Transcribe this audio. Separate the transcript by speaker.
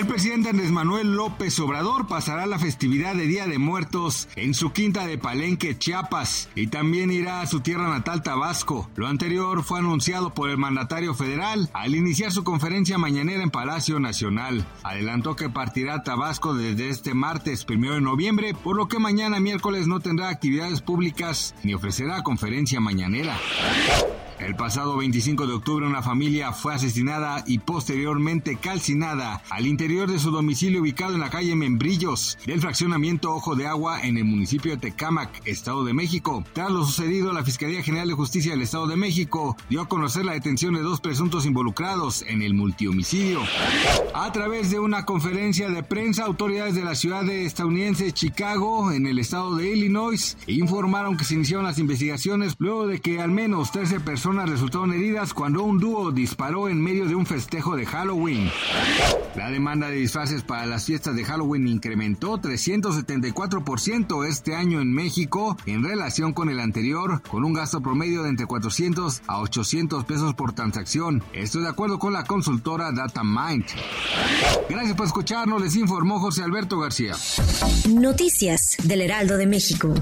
Speaker 1: El presidente Andrés Manuel López Obrador pasará la festividad de Día de Muertos en su quinta de Palenque, Chiapas, y también irá a su tierra natal, Tabasco. Lo anterior fue anunciado por el mandatario federal al iniciar su conferencia mañanera en Palacio Nacional. Adelantó que partirá a Tabasco desde este martes, primero de noviembre, por lo que mañana miércoles no tendrá actividades públicas ni ofrecerá conferencia mañanera. El pasado 25 de octubre una familia fue asesinada y posteriormente calcinada al interior de su domicilio ubicado en la calle Membrillos del fraccionamiento Ojo de Agua en el municipio de Tecámac, Estado de México. Tras lo sucedido, la Fiscalía General de Justicia del Estado de México dio a conocer la detención de dos presuntos involucrados en el multihomicidio. A través de una conferencia de prensa, autoridades de la ciudad de estadounidense Chicago, en el estado de Illinois, informaron que se iniciaron las investigaciones luego de que al menos 13 personas resultaron heridas cuando un dúo disparó en medio de un festejo de Halloween. La demanda de disfraces para las fiestas de Halloween incrementó 374% este año en México en relación con el anterior, con un gasto promedio de entre 400 a 800 pesos por transacción. Estoy de acuerdo con la consultora DataMind. Gracias por escucharnos, les informó José Alberto García.
Speaker 2: Noticias del Heraldo de México.